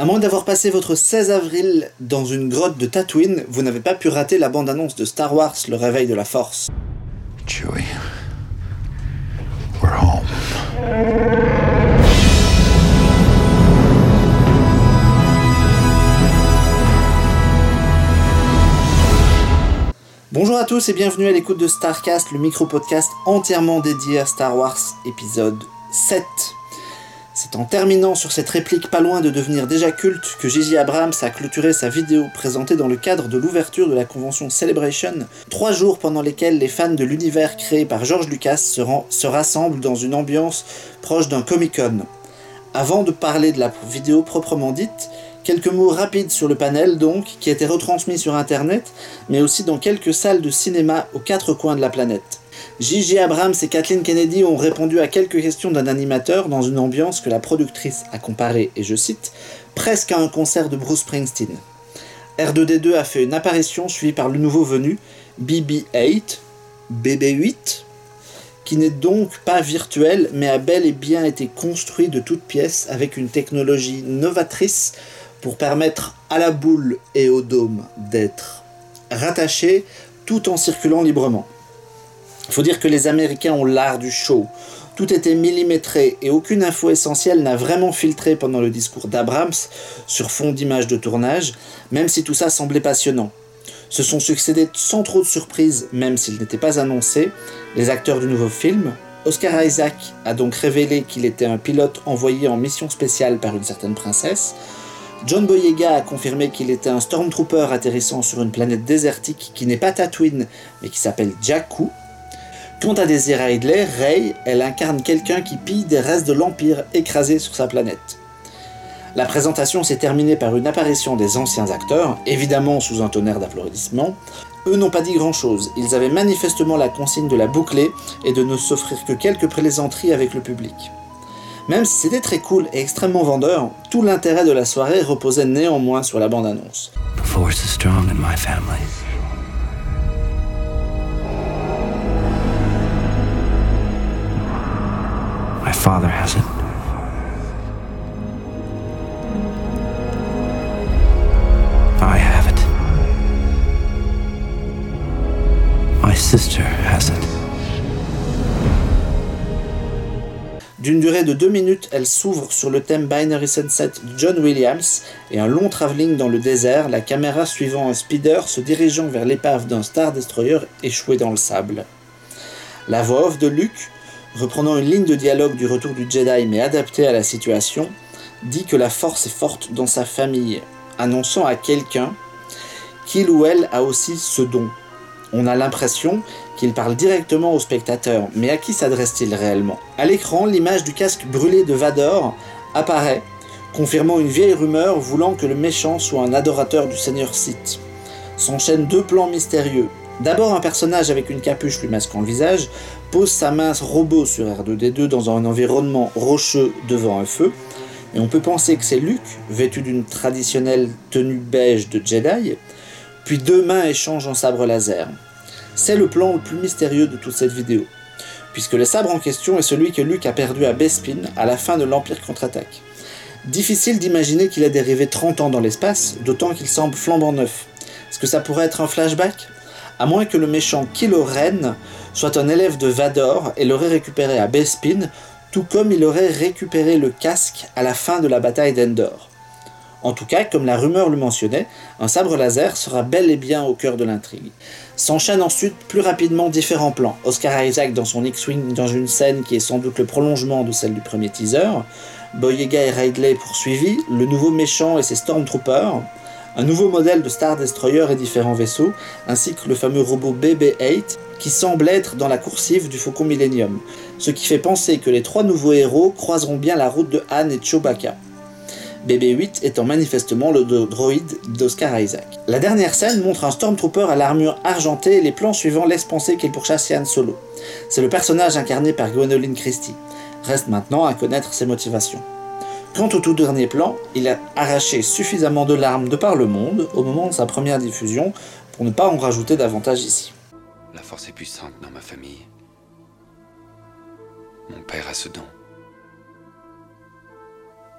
À moins d'avoir passé votre 16 avril dans une grotte de Tatooine, vous n'avez pas pu rater la bande-annonce de Star Wars Le Réveil de la Force. Chewie, we're home. Bonjour à tous et bienvenue à l'écoute de Starcast, le micro-podcast entièrement dédié à Star Wars épisode 7. C'est en terminant sur cette réplique pas loin de devenir déjà culte que J.J. Abrams a clôturé sa vidéo présentée dans le cadre de l'ouverture de la convention Celebration, trois jours pendant lesquels les fans de l'univers créé par George Lucas se, rassemblent dans une ambiance proche d'un Comic-Con. Avant de parler de la vidéo proprement dite, quelques mots rapides sur le panel donc, qui a été retransmis sur internet, mais aussi dans quelques salles de cinéma aux quatre coins de la planète. J.J. Abrams et Kathleen Kennedy ont répondu à quelques questions d'un animateur dans une ambiance que la productrice a comparée, et je cite, presque à un concert de Bruce Springsteen. R2D2 a fait une apparition suivie par le nouveau venu, BB-8, BB-8, qui n'est donc pas virtuel, mais a bel et bien été construit de toutes pièces avec une technologie novatrice pour permettre à la boule et au dôme d'être rattachés tout en circulant librement. Il faut dire que les Américains ont l'art du show. Tout était millimétré et aucune info essentielle n'a vraiment filtré pendant le discours d'Abrams sur fond d'images de tournage, même si tout ça semblait passionnant. Se sont succédés sans trop de surprises, même s'ils n'étaient pas annoncés, les acteurs du nouveau film. Oscar Isaac a donc révélé qu'il était un pilote envoyé en mission spéciale par une certaine princesse. John Boyega a confirmé qu'il était un stormtrooper atterrissant sur une planète désertique qui n'est pas Tatooine, mais qui s'appelle Jakku. Quant à Daisy Ridley, Rey, elle incarne quelqu'un qui pille des restes de l'Empire écrasés sur sa planète. La présentation s'est terminée par une apparition des anciens acteurs, évidemment sous un tonnerre d'applaudissements. Eux n'ont pas dit grand-chose, ils avaient manifestement la consigne de la boucler et de ne s'offrir que quelques plaisanteries avec le public. Même si c'était très cool et extrêmement vendeur, tout l'intérêt de la soirée reposait néanmoins sur la bande-annonce. Father it. My sister has it. D'une durée de deux minutes, elle s'ouvre sur le thème Binary Sunset de John Williams et un long travelling dans le désert, la caméra suivant un speeder se dirigeant vers l'épave d'un Star Destroyer échoué dans le sable. La voix off de Luke, reprenant une ligne de dialogue du retour du Jedi mais adaptée à la situation, dit que la force est forte dans sa famille, annonçant à quelqu'un qu'il ou elle a aussi ce don. On a l'impression qu'il parle directement au spectateur, mais à qui s'adresse-t-il réellement? À l'écran, l'image du casque brûlé de Vador apparaît, confirmant une vieille rumeur voulant que le méchant soit un adorateur du Seigneur Sith. S'enchaînent deux plans mystérieux. D'abord, un personnage avec une capuche lui masquant le visage pose sa main robot sur R2D2 dans un environnement rocheux devant un feu, et on peut penser que c'est Luke, vêtu d'une traditionnelle tenue beige de Jedi, puis deux mains échangent un sabre laser. C'est le plan le plus mystérieux de toute cette vidéo, puisque le sabre en question est celui que Luke a perdu à Bespin à la fin de l'Empire contre-attaque. Difficile d'imaginer qu'il a dérivé 30 ans dans l'espace, d'autant qu'il semble flambant neuf. Est-ce que ça pourrait être un flashback? À moins que le méchant Kylo Ren soit un élève de Vador et l'aurait récupéré à Bespin, tout comme il aurait récupéré le casque à la fin de la bataille d'Endor. En tout cas, comme la rumeur le mentionnait, un sabre laser sera bel et bien au cœur de l'intrigue. S'enchaînent ensuite plus rapidement différents plans. Oscar Isaac dans son X-Wing dans une scène qui est sans doute le prolongement de celle du premier teaser, Boyega et Ridley poursuivis, le nouveau méchant et ses Stormtroopers, un nouveau modèle de Star Destroyer et différents vaisseaux, ainsi que le fameux robot BB-8 qui semble être dans la coursive du Faucon Millennium, ce qui fait penser que les trois nouveaux héros croiseront bien la route de Han et Chewbacca. BB-8 étant manifestement le droïde d'Oscar Isaac. La dernière scène montre un Stormtrooper à l'armure argentée et les plans suivants laissent penser qu'il pourchasse Han Solo. C'est le personnage incarné par Gwendolyn Christie. Reste maintenant à connaître ses motivations. Quant au tout dernier plan, il a arraché suffisamment de larmes de par le monde au moment de sa première diffusion pour ne pas en rajouter davantage ici. La force est puissante dans ma famille. Mon père a ce don.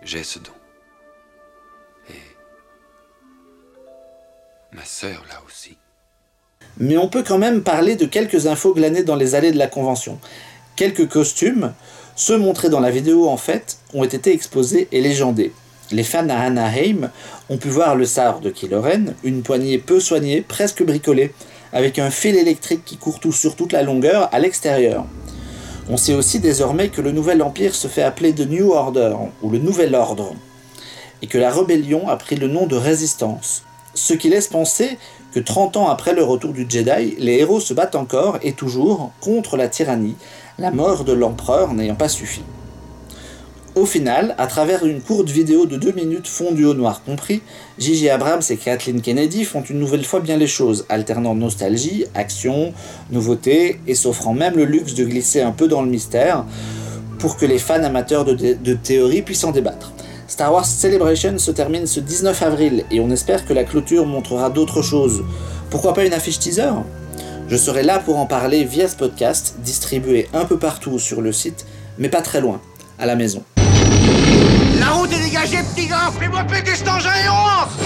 J'ai ce don. Et ma sœur là aussi. Mais on peut quand même parler de quelques infos glanées dans les allées de la convention. Quelques costumes, ceux montrés dans la vidéo en fait, ont été exposés et légendés. Les fans à Anaheim ont pu voir le sabre de Kylo Ren, une poignée peu soignée, presque bricolée, avec un fil électrique qui court tout sur toute la longueur à l'extérieur. On sait aussi désormais que le nouvel empire se fait appeler The New Order, ou le Nouvel Ordre, et que la rébellion a pris le nom de Résistance. Ce qui laisse penser que 30 ans après le retour du Jedi, les héros se battent encore et toujours contre la tyrannie, la mort de l'empereur n'ayant pas suffi. Au final, à travers une courte vidéo de 2 minutes fondue au noir compris, Gigi Abrams et Kathleen Kennedy font une nouvelle fois bien les choses, alternant nostalgie, action, nouveauté et s'offrant même le luxe de glisser un peu dans le mystère pour que les fans amateurs de, de théorie puissent en débattre. Star Wars Celebration se termine ce 19 avril et on espère que la clôture montrera d'autres choses. Pourquoi pas une affiche teaser? Je serai là pour en parler via ce podcast, distribué un peu partout sur le site, mais pas très loin, à la maison. La route est dégagée, petit gars Fais-moi péter cet engin et on rentre